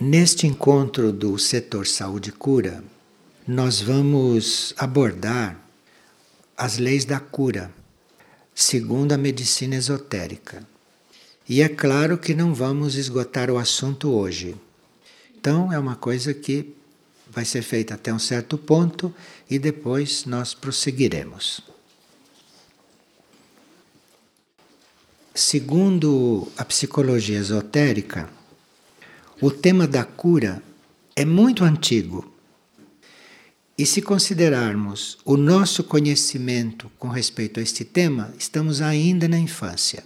Neste encontro do setor saúde cura, nós vamos abordar as leis da cura, segundo a medicina esotérica. E é claro que não vamos esgotar o assunto hoje. Então, é uma coisa que vai ser feita até um certo ponto e depois nós prosseguiremos. Segundo a psicologia esotérica, o tema da cura é muito antigo. E se considerarmos o nosso conhecimento com respeito a este tema, estamos ainda na infância.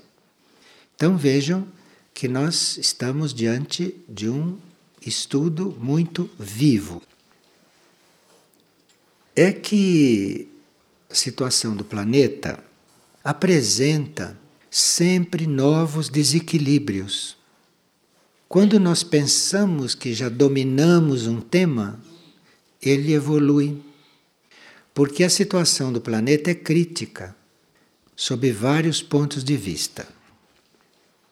Então vejam que nós estamos diante de um estudo muito vivo. É que a situação do planeta apresenta sempre novos desequilíbrios quando nós pensamos que já dominamos um tema, ele evolui. Porque a situação do planeta é crítica, sob vários pontos de vista.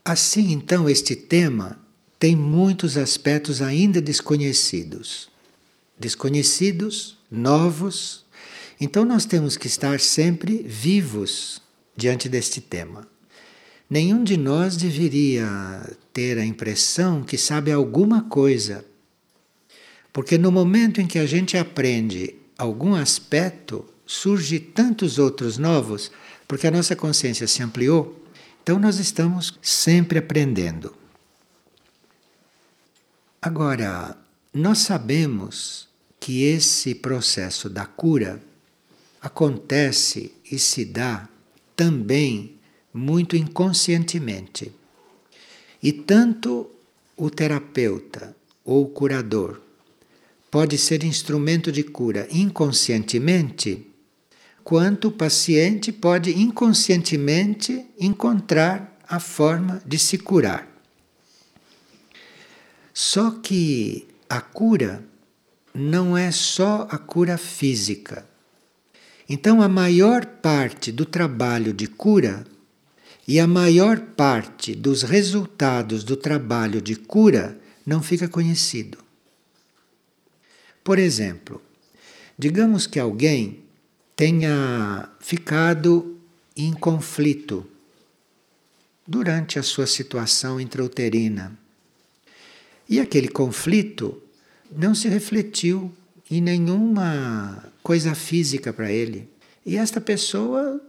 Assim, então, este tema tem muitos aspectos ainda desconhecidos. Desconhecidos, novos. Então, nós temos que estar sempre vivos diante deste tema. Nenhum de nós deveria ter a impressão que sabe alguma coisa. Porque no momento em que a gente aprende algum aspecto, surge tantos outros novos, porque a nossa consciência se ampliou. Então nós estamos sempre aprendendo. Agora, nós sabemos que esse processo da cura acontece e se dá também muito inconscientemente. E tanto o terapeuta ou o curador pode ser instrumento de cura inconscientemente, quanto o paciente pode inconscientemente encontrar a forma de se curar. Só que a cura não é só a cura física. Então, a maior parte do trabalho de cura e a maior parte dos resultados do trabalho de cura não fica conhecido. Por exemplo, digamos que alguém tenha ficado em conflito durante a sua situação intrauterina. E aquele conflito não se refletiu em nenhuma coisa física para ele. E esta pessoa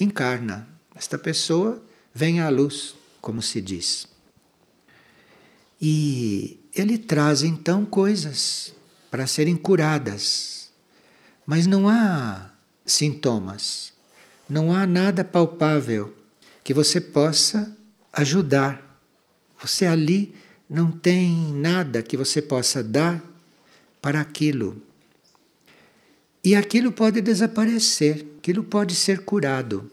encarna esta pessoa vem à luz, como se diz. E ele traz então coisas para serem curadas, mas não há sintomas, não há nada palpável que você possa ajudar. Você ali não tem nada que você possa dar para aquilo. E aquilo pode desaparecer, aquilo pode ser curado.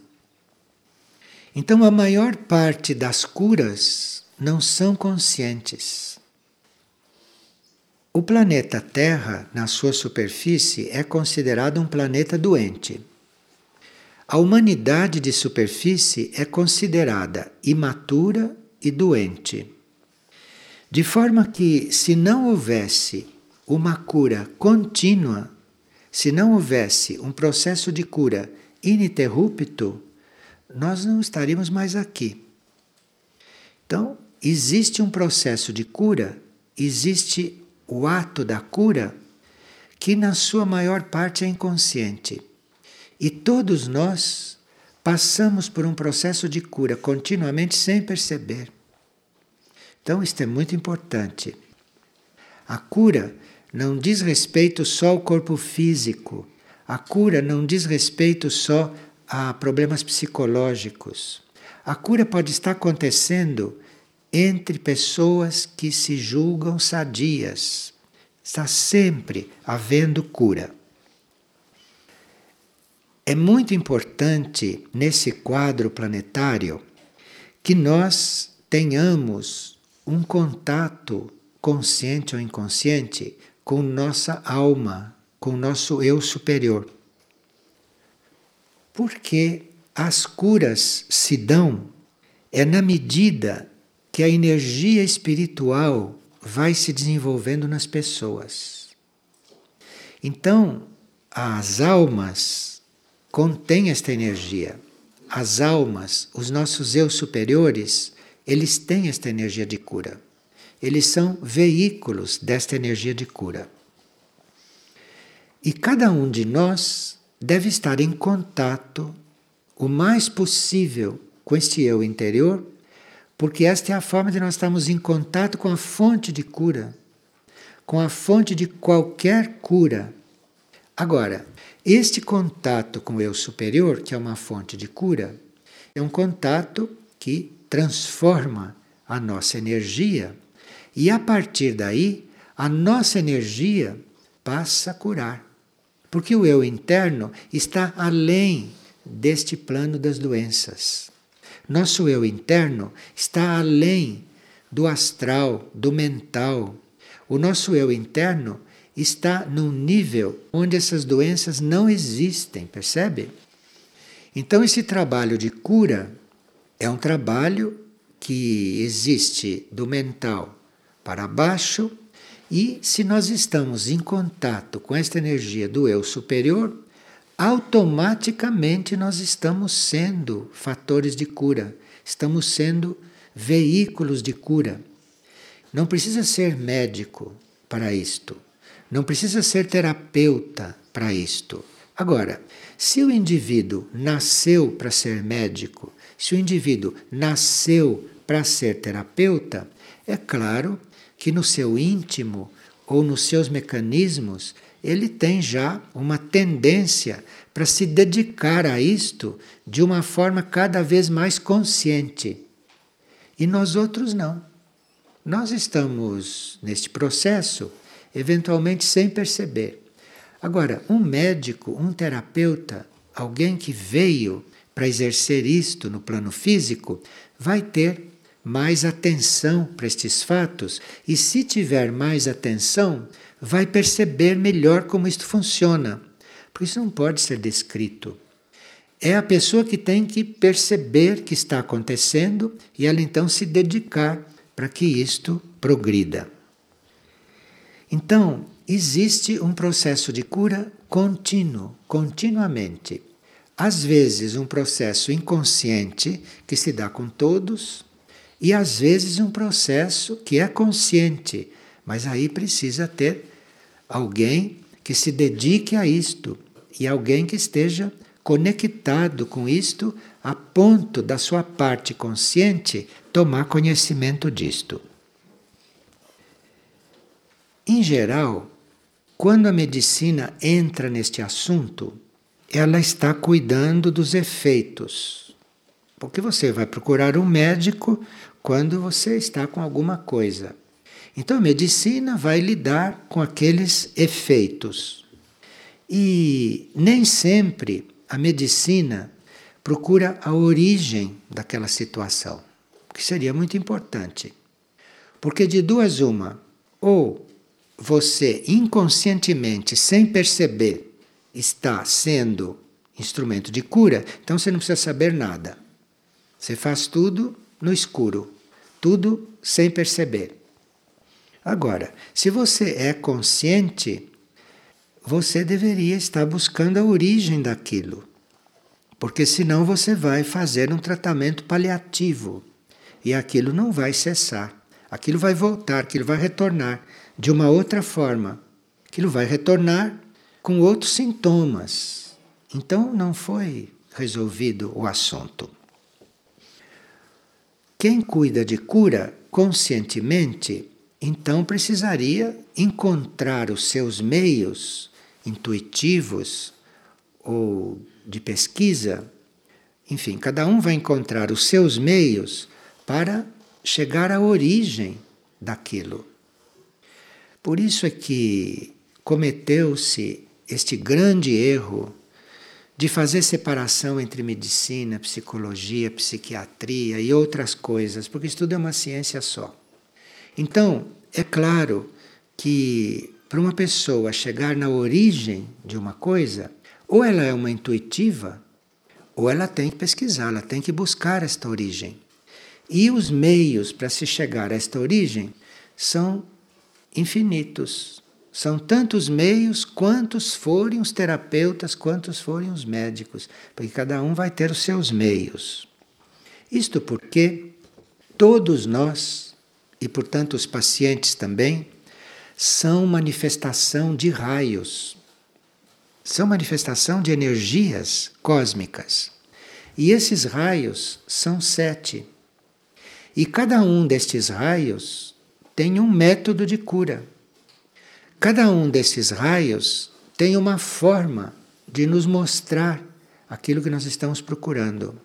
Então, a maior parte das curas não são conscientes. O planeta Terra, na sua superfície, é considerado um planeta doente. A humanidade de superfície é considerada imatura e doente. De forma que, se não houvesse uma cura contínua, se não houvesse um processo de cura ininterrupto, nós não estaríamos mais aqui. Então, existe um processo de cura, existe o ato da cura, que na sua maior parte é inconsciente. E todos nós passamos por um processo de cura continuamente sem perceber. Então, isto é muito importante. A cura não diz respeito só ao corpo físico. A cura não diz respeito só a problemas psicológicos. A cura pode estar acontecendo entre pessoas que se julgam sadias. Está sempre havendo cura. É muito importante nesse quadro planetário que nós tenhamos um contato consciente ou inconsciente com nossa alma, com nosso eu superior porque as curas se dão é na medida que a energia espiritual vai se desenvolvendo nas pessoas. Então, as almas contêm esta energia. As almas, os nossos eu superiores, eles têm esta energia de cura. Eles são veículos desta energia de cura. E cada um de nós deve estar em contato o mais possível com este eu interior, porque esta é a forma de nós estarmos em contato com a fonte de cura, com a fonte de qualquer cura. Agora, este contato com o eu superior, que é uma fonte de cura, é um contato que transforma a nossa energia e a partir daí a nossa energia passa a curar. Porque o eu interno está além deste plano das doenças. Nosso eu interno está além do astral, do mental. O nosso eu interno está num nível onde essas doenças não existem, percebe? Então, esse trabalho de cura é um trabalho que existe do mental para baixo, e se nós estamos em contato com esta energia do eu superior, automaticamente nós estamos sendo fatores de cura, estamos sendo veículos de cura. Não precisa ser médico para isto, não precisa ser terapeuta para isto. Agora, se o indivíduo nasceu para ser médico, se o indivíduo nasceu para ser terapeuta, é claro que no seu íntimo ou nos seus mecanismos ele tem já uma tendência para se dedicar a isto de uma forma cada vez mais consciente. E nós outros não. Nós estamos neste processo, eventualmente sem perceber. Agora, um médico, um terapeuta, alguém que veio para exercer isto no plano físico, vai ter mais atenção para estes fatos e, se tiver mais atenção, vai perceber melhor como isto funciona. Porque isso não pode ser descrito. É a pessoa que tem que perceber que está acontecendo e ela então se dedicar para que isto progrida. Então, existe um processo de cura contínuo, continuamente. Às vezes, um processo inconsciente que se dá com todos, e às vezes um processo que é consciente, mas aí precisa ter alguém que se dedique a isto e alguém que esteja conectado com isto a ponto da sua parte consciente tomar conhecimento disto. Em geral, quando a medicina entra neste assunto, ela está cuidando dos efeitos. Porque você vai procurar um médico quando você está com alguma coisa. Então a medicina vai lidar com aqueles efeitos. E nem sempre a medicina procura a origem daquela situação, que seria muito importante. Porque de duas uma, ou você inconscientemente, sem perceber, está sendo instrumento de cura, então você não precisa saber nada. Você faz tudo no escuro, tudo sem perceber. Agora, se você é consciente, você deveria estar buscando a origem daquilo. Porque senão você vai fazer um tratamento paliativo e aquilo não vai cessar. Aquilo vai voltar, aquilo vai retornar de uma outra forma. Aquilo vai retornar com outros sintomas. Então não foi resolvido o assunto. Quem cuida de cura conscientemente, então precisaria encontrar os seus meios intuitivos ou de pesquisa. Enfim, cada um vai encontrar os seus meios para chegar à origem daquilo. Por isso é que cometeu-se este grande erro de fazer separação entre medicina, psicologia, psiquiatria e outras coisas, porque isso tudo é uma ciência só. Então, é claro que para uma pessoa chegar na origem de uma coisa, ou ela é uma intuitiva, ou ela tem que pesquisar, ela tem que buscar esta origem. E os meios para se chegar a esta origem são infinitos. São tantos meios quantos forem os terapeutas, quantos forem os médicos, porque cada um vai ter os seus meios. Isto porque todos nós, e portanto os pacientes também, são manifestação de raios, são manifestação de energias cósmicas. E esses raios são sete. E cada um destes raios tem um método de cura. Cada um desses raios tem uma forma de nos mostrar aquilo que nós estamos procurando.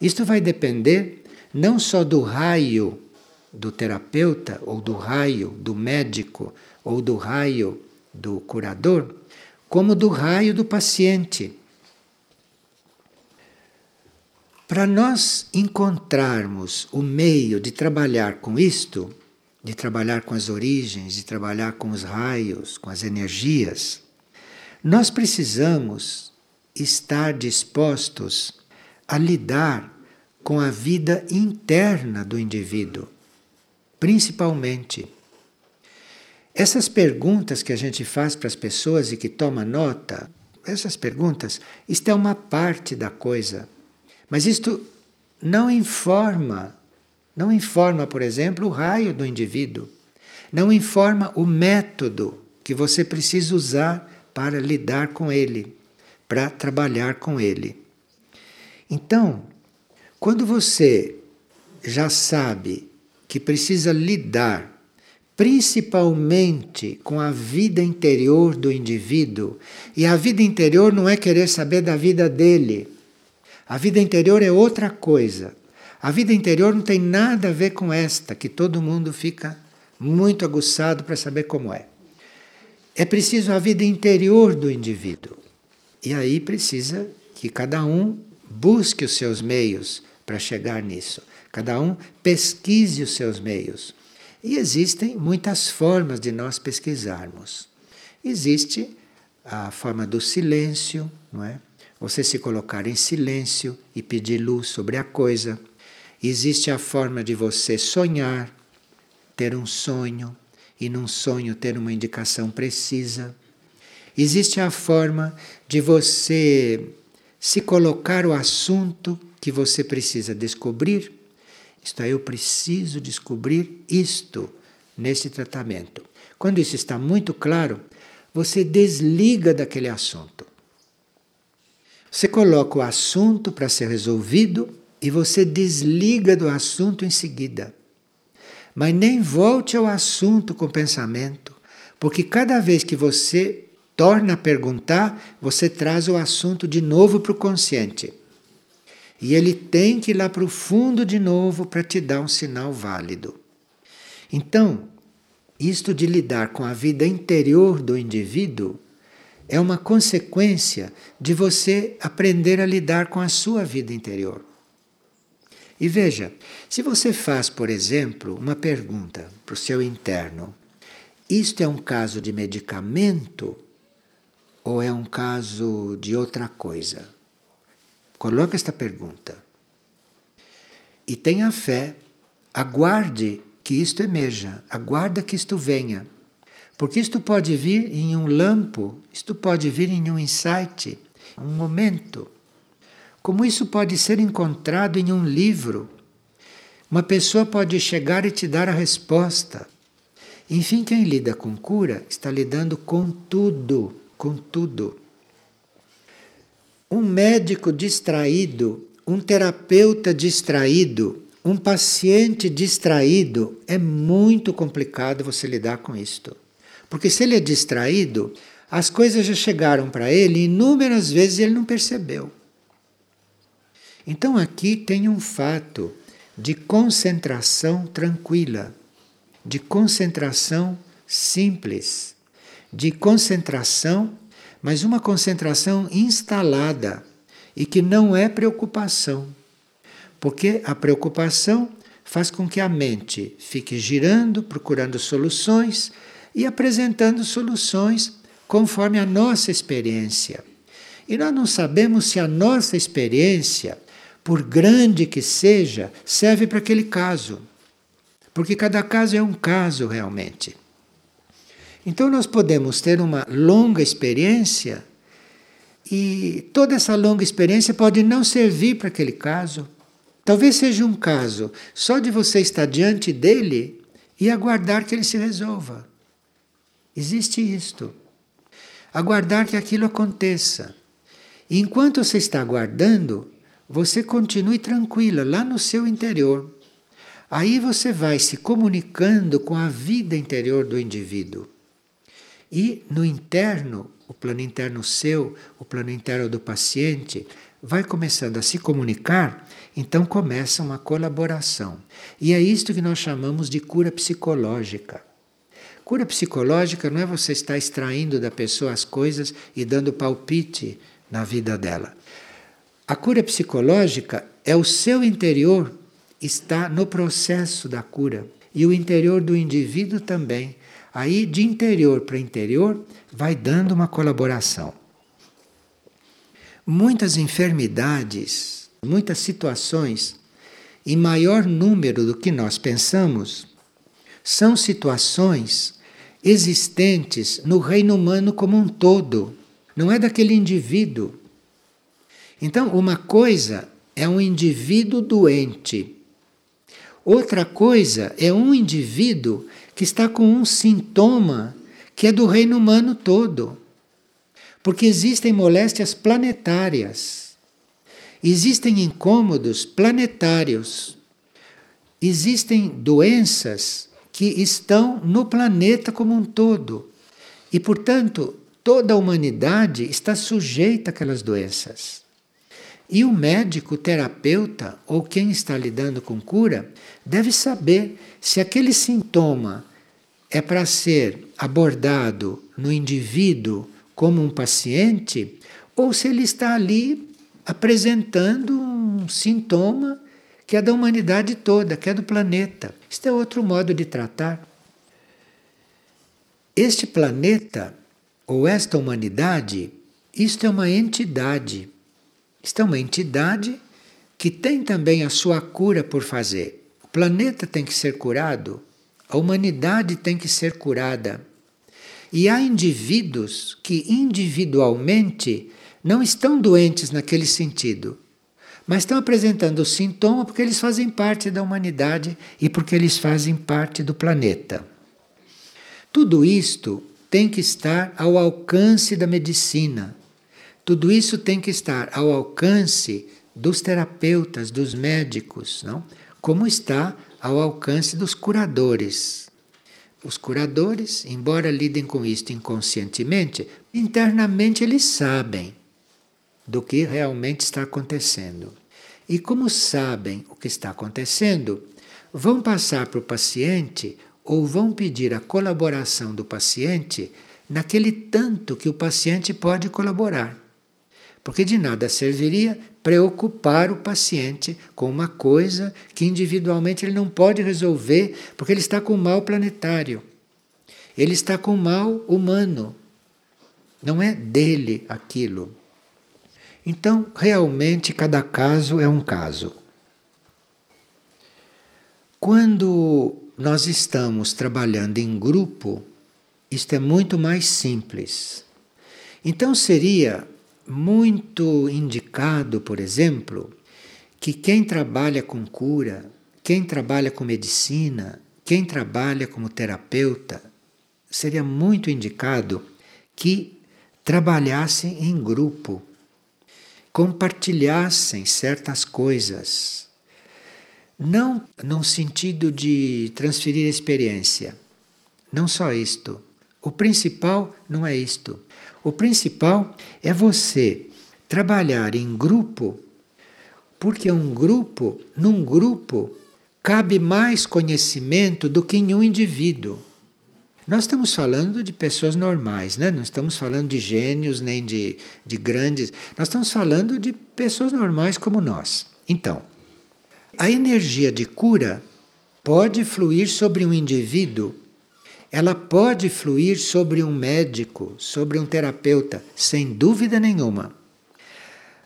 Isto vai depender não só do raio do terapeuta, ou do raio do médico, ou do raio do curador, como do raio do paciente. Para nós encontrarmos o meio de trabalhar com isto, de trabalhar com as origens, de trabalhar com os raios, com as energias, nós precisamos estar dispostos a lidar com a vida interna do indivíduo, principalmente. Essas perguntas que a gente faz para as pessoas e que toma nota, essas perguntas, isto é uma parte da coisa. Mas isto não informa, não informa, por exemplo, o raio do indivíduo, não informa o método que você precisa usar para lidar com ele, para trabalhar com ele. Então, quando você já sabe que precisa lidar principalmente com a vida interior do indivíduo, e a vida interior não é querer saber da vida dele a vida interior é outra coisa. A vida interior não tem nada a ver com esta, que todo mundo fica muito aguçado para saber como é. É preciso a vida interior do indivíduo. E aí precisa que cada um busque os seus meios para chegar nisso. Cada um pesquise os seus meios. E existem muitas formas de nós pesquisarmos. Existe a forma do silêncio, não é? você se colocar em silêncio e pedir luz sobre a coisa. Existe a forma de você sonhar, ter um sonho e num sonho ter uma indicação precisa. Existe a forma de você se colocar o assunto que você precisa descobrir. Isto é, eu preciso descobrir isto nesse tratamento. Quando isso está muito claro, você desliga daquele assunto. Você coloca o assunto para ser resolvido e você desliga do assunto em seguida. Mas nem volte ao assunto com pensamento, porque cada vez que você torna a perguntar, você traz o assunto de novo para o consciente. E ele tem que ir lá para o fundo de novo para te dar um sinal válido. Então, isto de lidar com a vida interior do indivíduo é uma consequência de você aprender a lidar com a sua vida interior. E veja, se você faz, por exemplo, uma pergunta para o seu interno: isto é um caso de medicamento ou é um caso de outra coisa? Coloque esta pergunta. E tenha fé, aguarde que isto emerja, aguarda que isto venha. Porque isto pode vir em um lampo, isto pode vir em um insight, um momento. Como isso pode ser encontrado em um livro. Uma pessoa pode chegar e te dar a resposta. Enfim, quem lida com cura está lidando com tudo, com tudo. Um médico distraído, um terapeuta distraído, um paciente distraído, é muito complicado você lidar com isto. Porque se ele é distraído, as coisas já chegaram para ele inúmeras vezes e ele não percebeu. Então aqui tem um fato de concentração tranquila, de concentração simples, de concentração, mas uma concentração instalada e que não é preocupação. Porque a preocupação faz com que a mente fique girando, procurando soluções e apresentando soluções conforme a nossa experiência. E nós não sabemos se a nossa experiência, por grande que seja, serve para aquele caso. Porque cada caso é um caso realmente. Então nós podemos ter uma longa experiência e toda essa longa experiência pode não servir para aquele caso. Talvez seja um caso só de você estar diante dele e aguardar que ele se resolva. Existe isto. Aguardar que aquilo aconteça. E enquanto você está aguardando, você continue tranquila lá no seu interior. Aí você vai se comunicando com a vida interior do indivíduo. E no interno, o plano interno seu, o plano interno do paciente, vai começando a se comunicar, então começa uma colaboração. E é isto que nós chamamos de cura psicológica. Cura psicológica não é você estar extraindo da pessoa as coisas e dando palpite na vida dela. A cura psicológica é o seu interior está no processo da cura e o interior do indivíduo também. Aí, de interior para interior, vai dando uma colaboração. Muitas enfermidades, muitas situações, em maior número do que nós pensamos, são situações existentes no reino humano como um todo, não é daquele indivíduo. Então, uma coisa é um indivíduo doente, outra coisa é um indivíduo que está com um sintoma que é do reino humano todo. Porque existem moléstias planetárias, existem incômodos planetários, existem doenças que estão no planeta como um todo. E, portanto, toda a humanidade está sujeita àquelas doenças. E o médico, o terapeuta ou quem está lidando com cura deve saber se aquele sintoma é para ser abordado no indivíduo como um paciente ou se ele está ali apresentando um sintoma que é da humanidade toda, que é do planeta. Este é outro modo de tratar. Este planeta ou esta humanidade, isto é uma entidade isto é uma entidade que tem também a sua cura por fazer. O planeta tem que ser curado, a humanidade tem que ser curada. E há indivíduos que individualmente não estão doentes naquele sentido, mas estão apresentando sintoma porque eles fazem parte da humanidade e porque eles fazem parte do planeta. Tudo isto tem que estar ao alcance da medicina. Tudo isso tem que estar ao alcance dos terapeutas, dos médicos, não? como está ao alcance dos curadores. Os curadores, embora lidem com isto inconscientemente, internamente eles sabem do que realmente está acontecendo. E como sabem o que está acontecendo, vão passar para o paciente ou vão pedir a colaboração do paciente naquele tanto que o paciente pode colaborar. Porque de nada serviria preocupar o paciente com uma coisa que individualmente ele não pode resolver, porque ele está com mal planetário. Ele está com mal humano. Não é dele aquilo. Então, realmente, cada caso é um caso. Quando nós estamos trabalhando em grupo, isto é muito mais simples. Então, seria muito indicado, por exemplo, que quem trabalha com cura, quem trabalha com medicina, quem trabalha como terapeuta, seria muito indicado que trabalhassem em grupo, compartilhassem certas coisas, não no sentido de transferir experiência, não só isto. O principal não é isto. O principal é você trabalhar em grupo, porque um grupo, num grupo, cabe mais conhecimento do que em um indivíduo. Nós estamos falando de pessoas normais, né? não estamos falando de gênios nem de, de grandes, nós estamos falando de pessoas normais como nós. Então, a energia de cura pode fluir sobre um indivíduo ela pode fluir sobre um médico, sobre um terapeuta, sem dúvida nenhuma.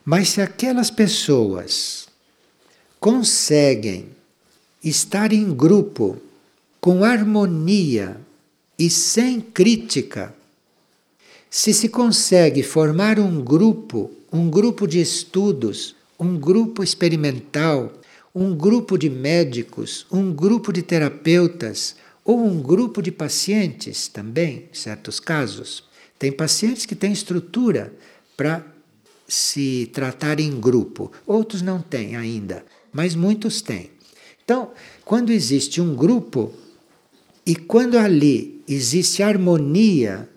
Mas se aquelas pessoas conseguem estar em grupo, com harmonia, e sem crítica, se se consegue formar um grupo, um grupo de estudos, um grupo experimental, um grupo de médicos, um grupo de terapeutas ou um grupo de pacientes também, em certos casos. Tem pacientes que têm estrutura para se tratar em grupo, outros não têm ainda, mas muitos têm. Então, quando existe um grupo e quando ali existe harmonia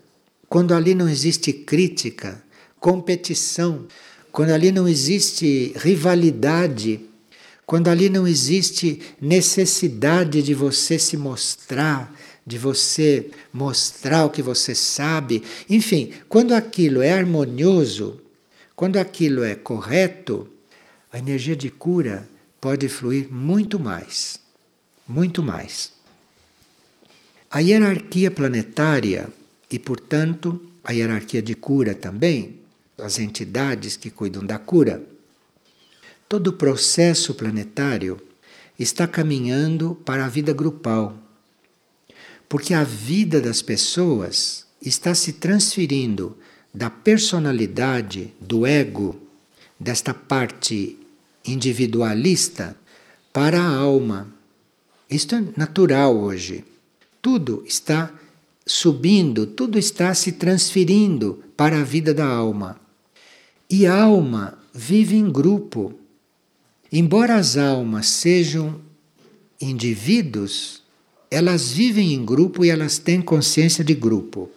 quando ali não existe crítica, competição, quando ali não existe rivalidade, quando ali não existe necessidade de você se mostrar, de você mostrar o que você sabe, enfim, quando aquilo é harmonioso, quando aquilo é correto, a energia de cura pode fluir muito mais, muito mais. A hierarquia planetária e, portanto, a hierarquia de cura também, as entidades que cuidam da cura. Todo o processo planetário está caminhando para a vida grupal, porque a vida das pessoas está se transferindo da personalidade, do ego, desta parte individualista, para a alma. Isto é natural hoje. Tudo está subindo, tudo está se transferindo para a vida da alma. E a alma vive em grupo. Embora as almas sejam indivíduos, elas vivem em grupo e elas têm consciência de grupo.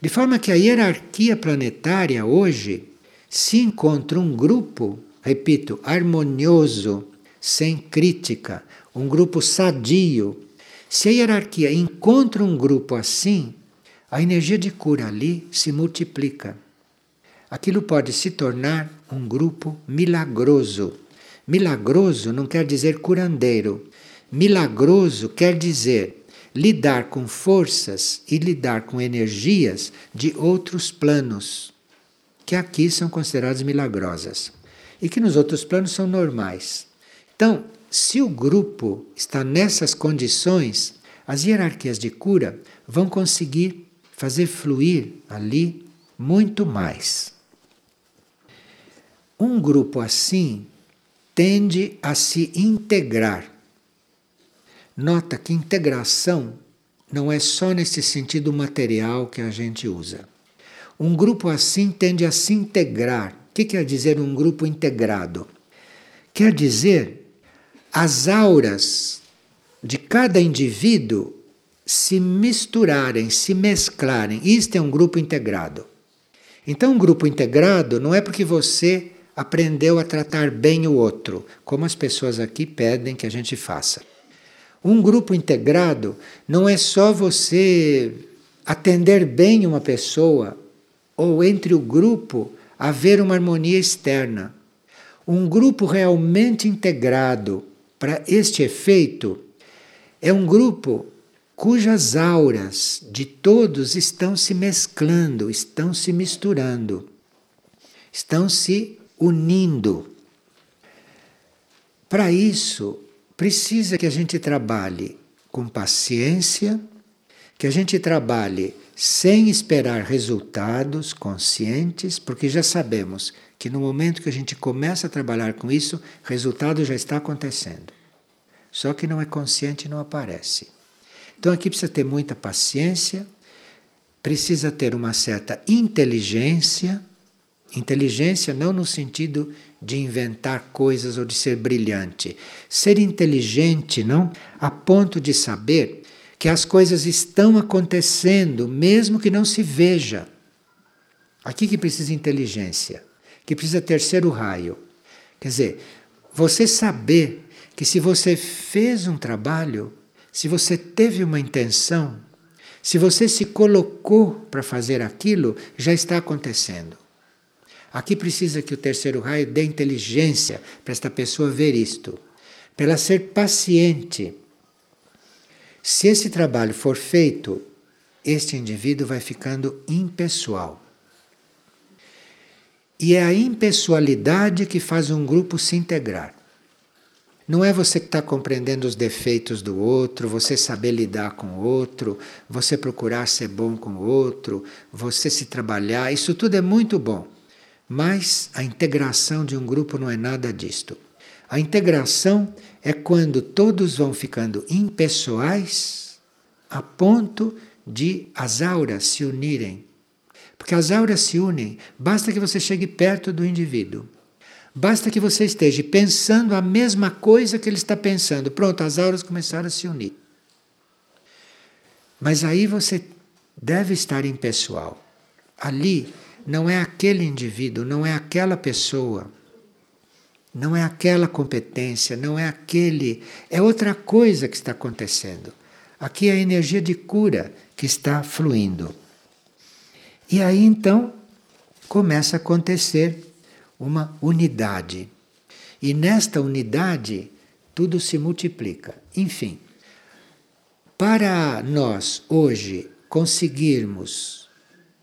De forma que a hierarquia planetária hoje se encontra um grupo, repito, harmonioso, sem crítica, um grupo sadio, se a hierarquia encontra um grupo assim, a energia de cura ali se multiplica. Aquilo pode se tornar um grupo milagroso. Milagroso não quer dizer curandeiro. Milagroso quer dizer lidar com forças e lidar com energias de outros planos, que aqui são consideradas milagrosas e que nos outros planos são normais. Então, se o grupo está nessas condições, as hierarquias de cura vão conseguir fazer fluir ali muito mais. Um grupo assim tende a se integrar. Nota que integração não é só nesse sentido material que a gente usa. Um grupo assim tende a se integrar. O que quer dizer um grupo integrado? Quer dizer as auras de cada indivíduo se misturarem, se mesclarem. Isto é um grupo integrado. Então, um grupo integrado não é porque você aprendeu a tratar bem o outro, como as pessoas aqui pedem que a gente faça. Um grupo integrado não é só você atender bem uma pessoa ou entre o grupo haver uma harmonia externa. Um grupo realmente integrado para este efeito, é um grupo cujas auras de todos estão se mesclando, estão se misturando, estão se unindo. Para isso, precisa que a gente trabalhe com paciência, que a gente trabalhe sem esperar resultados conscientes, porque já sabemos que no momento que a gente começa a trabalhar com isso, resultado já está acontecendo. Só que não é consciente e não aparece. Então aqui precisa ter muita paciência, precisa ter uma certa inteligência, inteligência não no sentido de inventar coisas ou de ser brilhante, ser inteligente, não, a ponto de saber que as coisas estão acontecendo mesmo que não se veja. Aqui que precisa inteligência que precisa terceiro raio. Quer dizer, você saber que se você fez um trabalho, se você teve uma intenção, se você se colocou para fazer aquilo, já está acontecendo. Aqui precisa que o terceiro raio dê inteligência para esta pessoa ver isto, para ela ser paciente. Se esse trabalho for feito, este indivíduo vai ficando impessoal. E é a impessoalidade que faz um grupo se integrar. Não é você que está compreendendo os defeitos do outro, você saber lidar com o outro, você procurar ser bom com o outro, você se trabalhar, isso tudo é muito bom. Mas a integração de um grupo não é nada disto. A integração é quando todos vão ficando impessoais a ponto de as auras se unirem. Porque as auras se unem, basta que você chegue perto do indivíduo. Basta que você esteja pensando a mesma coisa que ele está pensando. Pronto, as auras começaram a se unir. Mas aí você deve estar impessoal. Ali não é aquele indivíduo, não é aquela pessoa, não é aquela competência, não é aquele. É outra coisa que está acontecendo. Aqui é a energia de cura que está fluindo. E aí então começa a acontecer uma unidade. E nesta unidade tudo se multiplica. Enfim, para nós hoje conseguirmos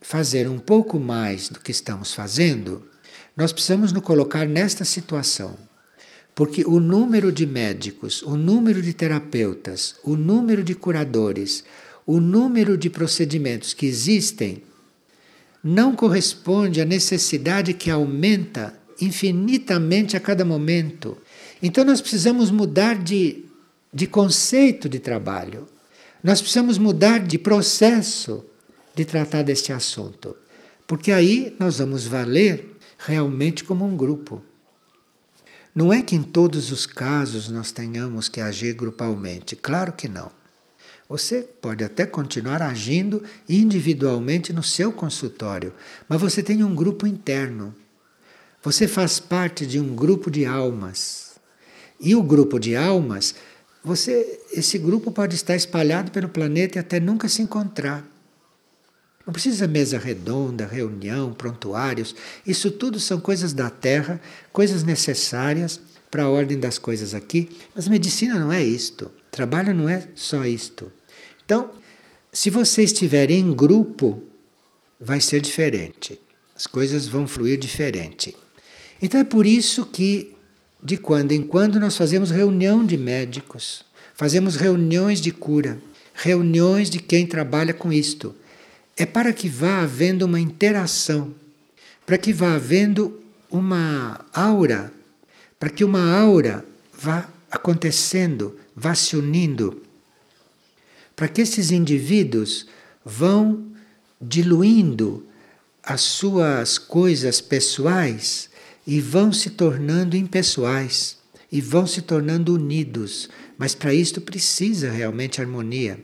fazer um pouco mais do que estamos fazendo, nós precisamos nos colocar nesta situação. Porque o número de médicos, o número de terapeutas, o número de curadores, o número de procedimentos que existem não corresponde à necessidade que aumenta infinitamente a cada momento. Então nós precisamos mudar de, de conceito de trabalho. Nós precisamos mudar de processo de tratar deste assunto. Porque aí nós vamos valer realmente como um grupo. Não é que em todos os casos nós tenhamos que agir grupalmente, claro que não. Você pode até continuar agindo individualmente no seu consultório, mas você tem um grupo interno. Você faz parte de um grupo de almas. E o grupo de almas, você, esse grupo pode estar espalhado pelo planeta e até nunca se encontrar. Não precisa mesa redonda, reunião, prontuários. Isso tudo são coisas da Terra, coisas necessárias para a ordem das coisas aqui. Mas medicina não é isto. Trabalho não é só isto. Então, se você estiver em grupo, vai ser diferente. As coisas vão fluir diferente. Então é por isso que de quando em quando nós fazemos reunião de médicos, fazemos reuniões de cura, reuniões de quem trabalha com isto. É para que vá havendo uma interação, para que vá havendo uma aura, para que uma aura vá acontecendo, vá se unindo, para que esses indivíduos vão diluindo as suas coisas pessoais e vão se tornando impessoais e vão se tornando unidos. Mas para isso precisa realmente harmonia.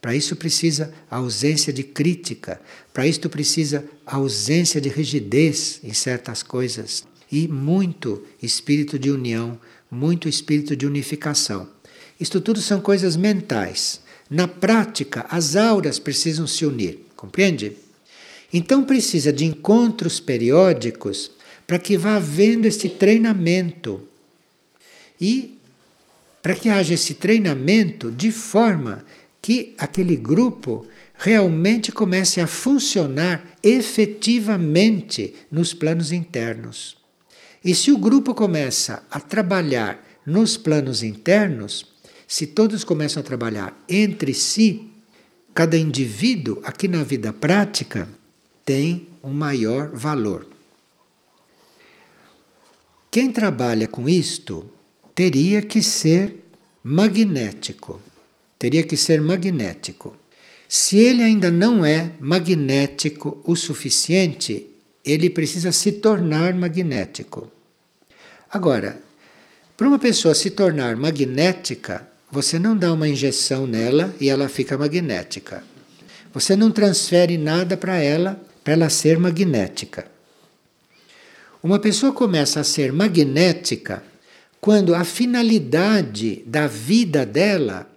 Para isso precisa ausência de crítica, para isso precisa ausência de rigidez em certas coisas e muito espírito de união, muito espírito de unificação. Isto tudo são coisas mentais. Na prática, as auras precisam se unir, compreende? Então precisa de encontros periódicos para que vá havendo esse treinamento. E para que haja esse treinamento de forma que aquele grupo realmente comece a funcionar efetivamente nos planos internos. E se o grupo começa a trabalhar nos planos internos, se todos começam a trabalhar entre si, cada indivíduo aqui na vida prática tem um maior valor. Quem trabalha com isto teria que ser magnético. Teria que ser magnético. Se ele ainda não é magnético o suficiente, ele precisa se tornar magnético. Agora, para uma pessoa se tornar magnética, você não dá uma injeção nela e ela fica magnética. Você não transfere nada para ela para ela ser magnética. Uma pessoa começa a ser magnética quando a finalidade da vida dela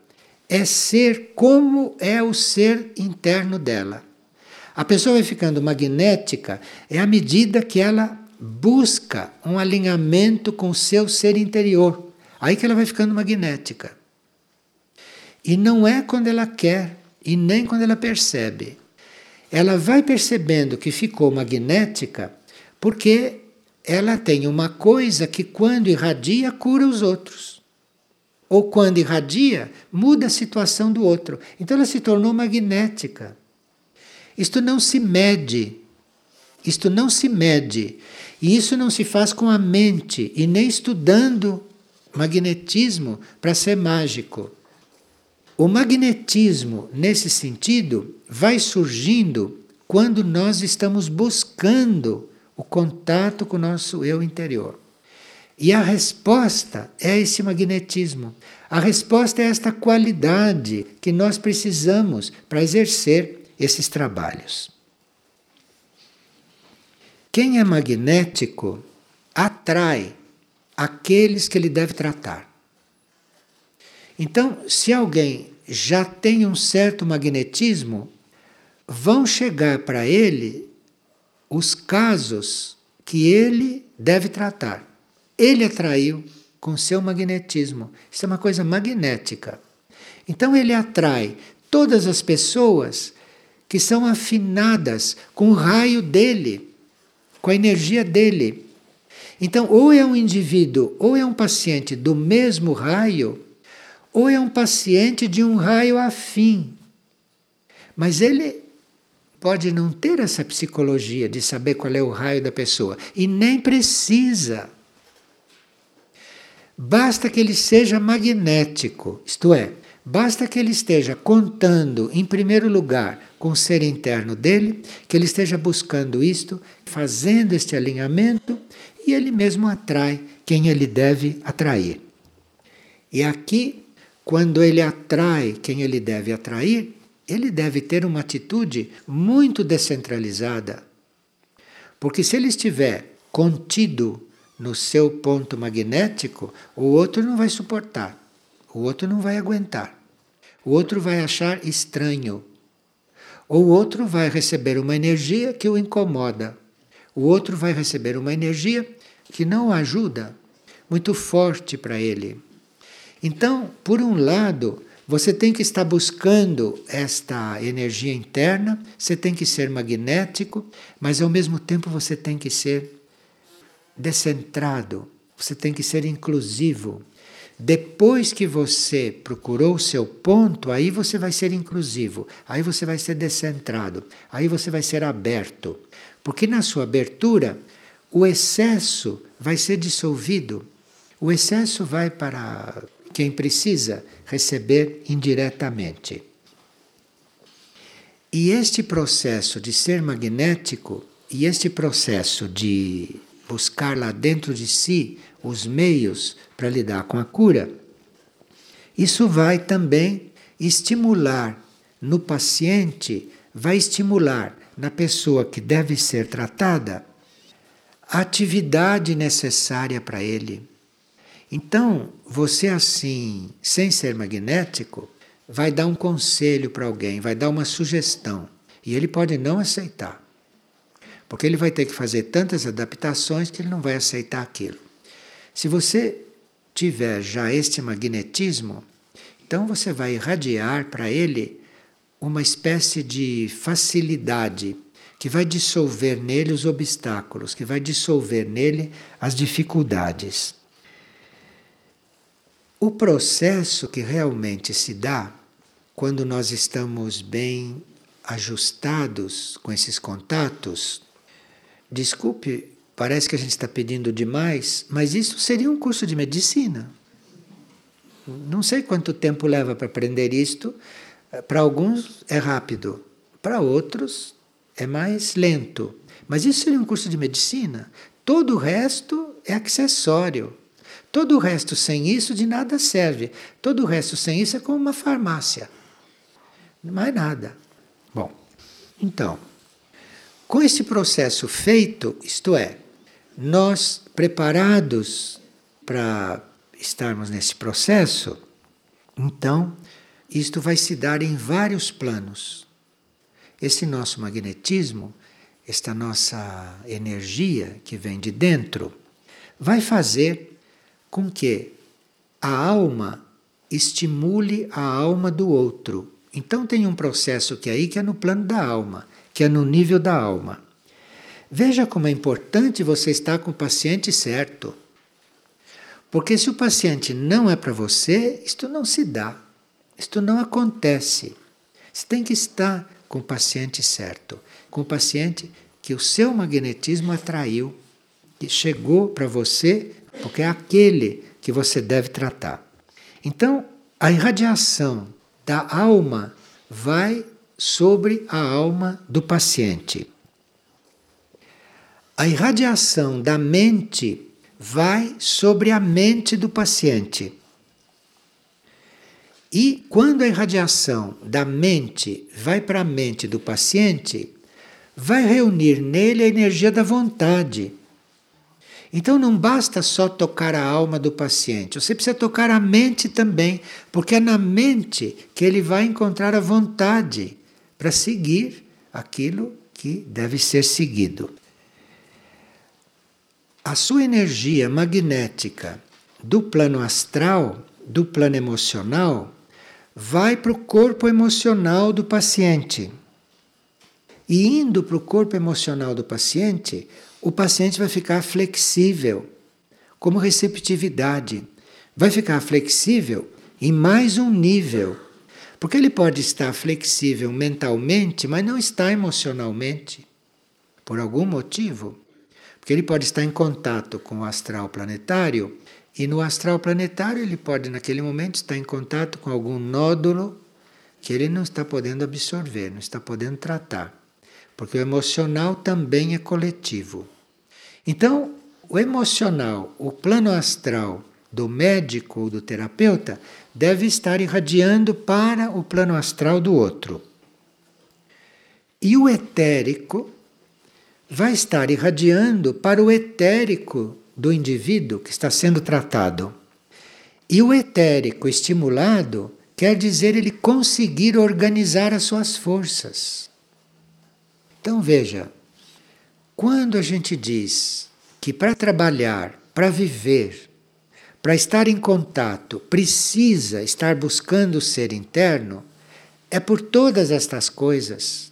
é ser como é o ser interno dela. A pessoa vai ficando magnética é à medida que ela busca um alinhamento com o seu ser interior. Aí que ela vai ficando magnética. E não é quando ela quer e nem quando ela percebe. Ela vai percebendo que ficou magnética porque ela tem uma coisa que, quando irradia, cura os outros. Ou quando irradia, muda a situação do outro. Então ela se tornou magnética. Isto não se mede. Isto não se mede. E isso não se faz com a mente e nem estudando magnetismo para ser mágico. O magnetismo, nesse sentido, vai surgindo quando nós estamos buscando o contato com o nosso eu interior. E a resposta é esse magnetismo. A resposta é esta qualidade que nós precisamos para exercer esses trabalhos. Quem é magnético atrai aqueles que ele deve tratar. Então, se alguém já tem um certo magnetismo, vão chegar para ele os casos que ele deve tratar. Ele atraiu com seu magnetismo. Isso é uma coisa magnética. Então ele atrai todas as pessoas que são afinadas com o raio dele, com a energia dele. Então, ou é um indivíduo, ou é um paciente do mesmo raio, ou é um paciente de um raio afim. Mas ele pode não ter essa psicologia de saber qual é o raio da pessoa e nem precisa. Basta que ele seja magnético, isto é, basta que ele esteja contando, em primeiro lugar, com o ser interno dele, que ele esteja buscando isto, fazendo este alinhamento, e ele mesmo atrai quem ele deve atrair. E aqui, quando ele atrai quem ele deve atrair, ele deve ter uma atitude muito descentralizada. Porque se ele estiver contido no seu ponto magnético, o outro não vai suportar, o outro não vai aguentar, o outro vai achar estranho, ou o outro vai receber uma energia que o incomoda, o outro vai receber uma energia que não ajuda, muito forte para ele. Então, por um lado, você tem que estar buscando esta energia interna, você tem que ser magnético, mas ao mesmo tempo você tem que ser descentrado, você tem que ser inclusivo. Depois que você procurou o seu ponto, aí você vai ser inclusivo, aí você vai ser descentrado, aí você vai ser aberto. Porque na sua abertura, o excesso vai ser dissolvido. O excesso vai para quem precisa receber indiretamente. E este processo de ser magnético e este processo de buscar lá dentro de si os meios para lidar com a cura, isso vai também estimular no paciente, vai estimular na pessoa que deve ser tratada a atividade necessária para ele. Então, você assim, sem ser magnético, vai dar um conselho para alguém, vai dar uma sugestão, e ele pode não aceitar. Porque ele vai ter que fazer tantas adaptações que ele não vai aceitar aquilo. Se você tiver já este magnetismo, então você vai irradiar para ele uma espécie de facilidade que vai dissolver nele os obstáculos, que vai dissolver nele as dificuldades. O processo que realmente se dá quando nós estamos bem ajustados com esses contatos Desculpe, parece que a gente está pedindo demais, mas isso seria um curso de medicina. Não sei quanto tempo leva para aprender isto. Para alguns é rápido, para outros é mais lento. Mas isso seria um curso de medicina. Todo o resto é acessório. Todo o resto sem isso de nada serve. Todo o resto sem isso é como uma farmácia. Mais nada. Bom, então. Com esse processo feito, isto é, nós preparados para estarmos nesse processo, então isto vai se dar em vários planos. Esse nosso magnetismo, esta nossa energia que vem de dentro, vai fazer com que a alma estimule a alma do outro. Então tem um processo que é aí que é no plano da alma que é no nível da alma. Veja como é importante você estar com o paciente certo. Porque se o paciente não é para você, isto não se dá. Isto não acontece. Você tem que estar com o paciente certo, com o paciente que o seu magnetismo atraiu, que chegou para você, porque é aquele que você deve tratar. Então, a irradiação da alma vai sobre a alma do paciente. A irradiação da mente vai sobre a mente do paciente. E quando a irradiação da mente vai para a mente do paciente, vai reunir nele a energia da vontade. Então não basta só tocar a alma do paciente, você precisa tocar a mente também, porque é na mente que ele vai encontrar a vontade para seguir aquilo que deve ser seguido. A sua energia magnética do plano astral, do plano emocional, vai para o corpo emocional do paciente. E indo para o corpo emocional do paciente, o paciente vai ficar flexível, como receptividade. Vai ficar flexível em mais um nível. Porque ele pode estar flexível mentalmente, mas não está emocionalmente, por algum motivo. Porque ele pode estar em contato com o astral planetário e no astral planetário ele pode, naquele momento, estar em contato com algum nódulo que ele não está podendo absorver, não está podendo tratar. Porque o emocional também é coletivo. Então, o emocional, o plano astral do médico ou do terapeuta, deve estar irradiando para o plano astral do outro. E o etérico vai estar irradiando para o etérico do indivíduo que está sendo tratado. E o etérico estimulado quer dizer ele conseguir organizar as suas forças. Então veja, quando a gente diz que para trabalhar, para viver, para estar em contato, precisa estar buscando o ser interno, é por todas estas coisas.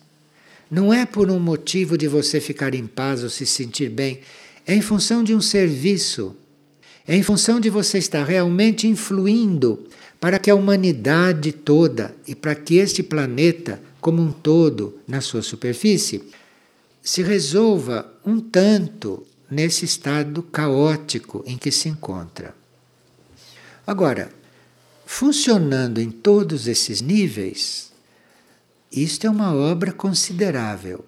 Não é por um motivo de você ficar em paz ou se sentir bem, é em função de um serviço, é em função de você estar realmente influindo para que a humanidade toda e para que este planeta como um todo na sua superfície se resolva um tanto nesse estado caótico em que se encontra. Agora, funcionando em todos esses níveis, isto é uma obra considerável,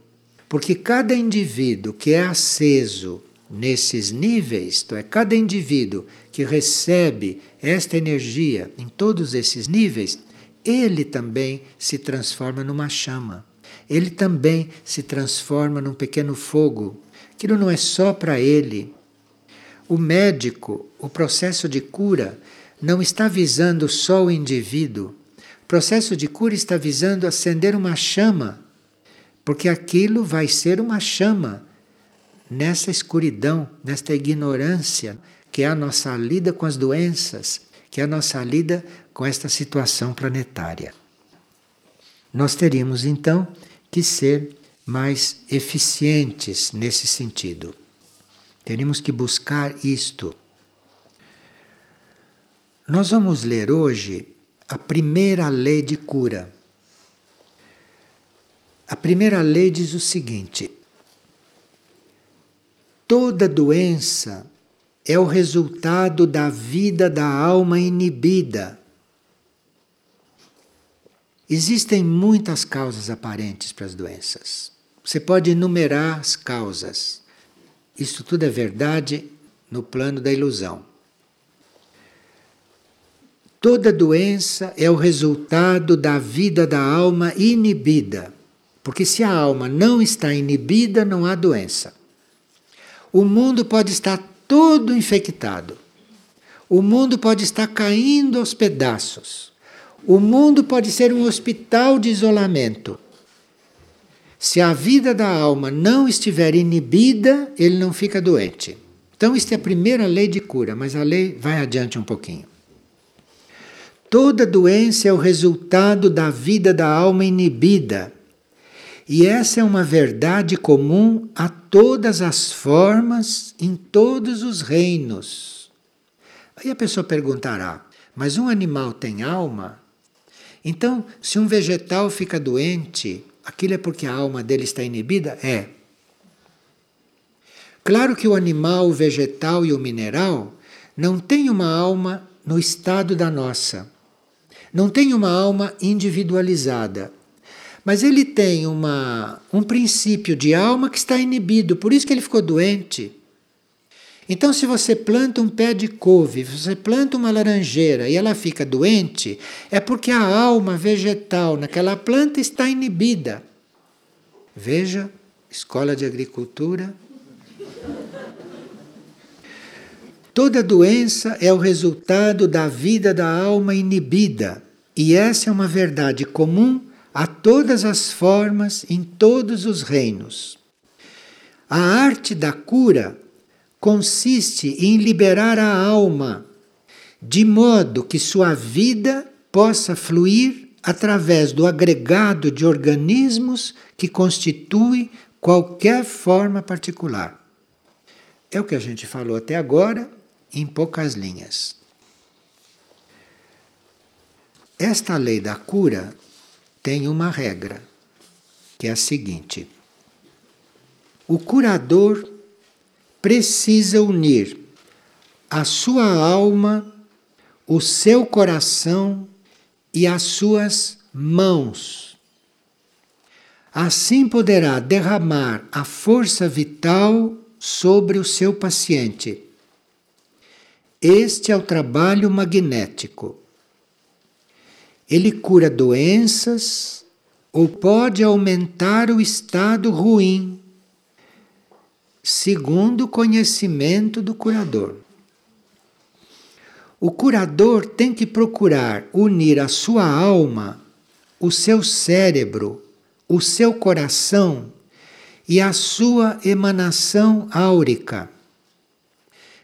porque cada indivíduo que é aceso nesses níveis, isto é, cada indivíduo que recebe esta energia em todos esses níveis, ele também se transforma numa chama. Ele também se transforma num pequeno fogo. Aquilo não é só para ele. O médico, o processo de cura, não está visando só o indivíduo. O processo de cura está visando acender uma chama, porque aquilo vai ser uma chama nessa escuridão, nesta ignorância, que é a nossa lida com as doenças, que é a nossa lida com esta situação planetária. Nós teríamos então que ser mais eficientes nesse sentido. Teríamos que buscar isto. Nós vamos ler hoje a primeira lei de cura. A primeira lei diz o seguinte: Toda doença é o resultado da vida da alma inibida. Existem muitas causas aparentes para as doenças. Você pode enumerar as causas. Isso tudo é verdade no plano da ilusão. Toda doença é o resultado da vida da alma inibida. Porque se a alma não está inibida, não há doença. O mundo pode estar todo infectado. O mundo pode estar caindo aos pedaços. O mundo pode ser um hospital de isolamento. Se a vida da alma não estiver inibida, ele não fica doente. Então, esta é a primeira lei de cura, mas a lei vai adiante um pouquinho. Toda doença é o resultado da vida da alma inibida. E essa é uma verdade comum a todas as formas, em todos os reinos. Aí a pessoa perguntará: mas um animal tem alma? Então, se um vegetal fica doente, aquilo é porque a alma dele está inibida? É. Claro que o animal, o vegetal e o mineral não têm uma alma no estado da nossa. Não tem uma alma individualizada. Mas ele tem uma, um princípio de alma que está inibido, por isso que ele ficou doente. Então, se você planta um pé de couve, você planta uma laranjeira e ela fica doente, é porque a alma vegetal naquela planta está inibida. Veja, escola de agricultura. Toda doença é o resultado da vida da alma inibida, e essa é uma verdade comum a todas as formas, em todos os reinos. A arte da cura consiste em liberar a alma, de modo que sua vida possa fluir através do agregado de organismos que constitui qualquer forma particular. É o que a gente falou até agora, em poucas linhas. Esta lei da cura tem uma regra, que é a seguinte: o curador precisa unir a sua alma, o seu coração e as suas mãos. Assim poderá derramar a força vital sobre o seu paciente. Este é o trabalho magnético. Ele cura doenças ou pode aumentar o estado ruim, segundo o conhecimento do curador. O curador tem que procurar unir a sua alma, o seu cérebro, o seu coração e a sua emanação áurica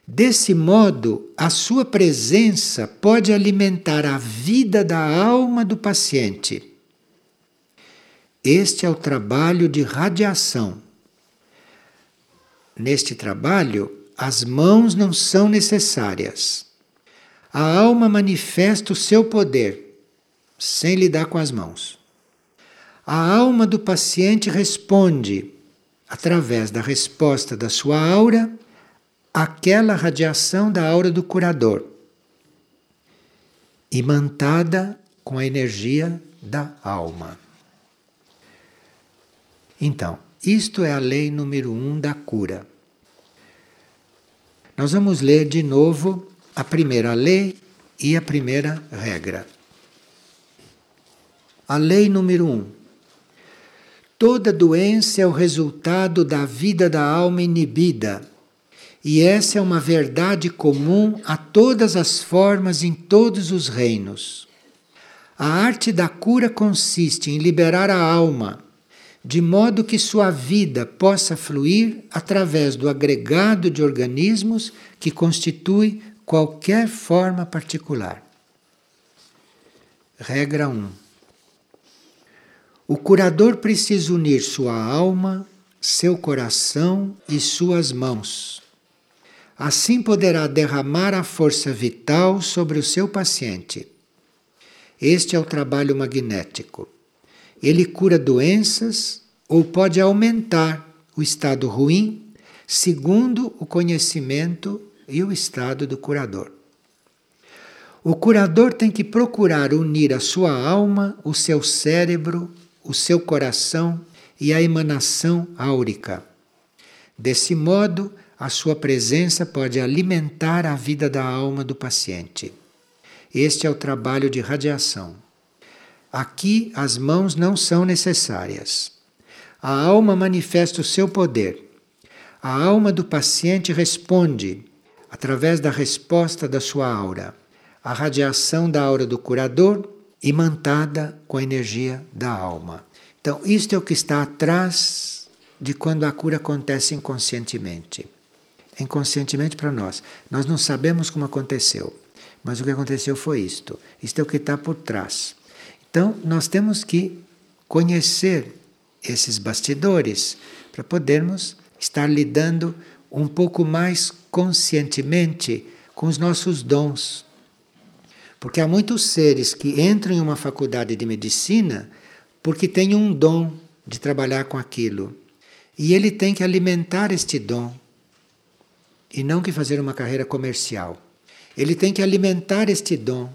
Desse modo, a sua presença pode alimentar a vida da alma do paciente. Este é o trabalho de radiação. Neste trabalho, as mãos não são necessárias. A alma manifesta o seu poder, sem lidar com as mãos. A alma do paciente responde, através da resposta da sua aura, aquela radiação da aura do curador, imantada com a energia da alma. Então, isto é a lei número um da cura. Nós vamos ler de novo a primeira lei e a primeira regra. A lei número um. Toda doença é o resultado da vida da alma inibida e essa é uma verdade comum a todas as formas em todos os reinos. A arte da cura consiste em liberar a alma, de modo que sua vida possa fluir através do agregado de organismos que constitui qualquer forma particular. Regra 1. O curador precisa unir sua alma, seu coração e suas mãos Assim poderá derramar a força vital sobre o seu paciente. Este é o trabalho magnético. Ele cura doenças ou pode aumentar o estado ruim, segundo o conhecimento e o estado do curador. O curador tem que procurar unir a sua alma, o seu cérebro, o seu coração e a emanação áurica. Desse modo, a sua presença pode alimentar a vida da alma do paciente. Este é o trabalho de radiação. Aqui as mãos não são necessárias. A alma manifesta o seu poder. A alma do paciente responde, através da resposta da sua aura, a radiação da aura do curador imantada com a energia da alma. Então, isto é o que está atrás de quando a cura acontece inconscientemente inconscientemente para nós. Nós não sabemos como aconteceu, mas o que aconteceu foi isto. Isto é o que está por trás. Então, nós temos que conhecer esses bastidores para podermos estar lidando um pouco mais conscientemente com os nossos dons. Porque há muitos seres que entram em uma faculdade de medicina porque têm um dom de trabalhar com aquilo. E ele tem que alimentar este dom e não que fazer uma carreira comercial. Ele tem que alimentar este dom.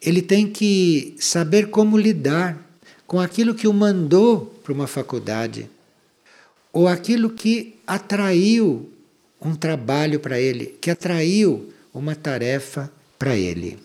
Ele tem que saber como lidar com aquilo que o mandou para uma faculdade ou aquilo que atraiu um trabalho para ele, que atraiu uma tarefa para ele.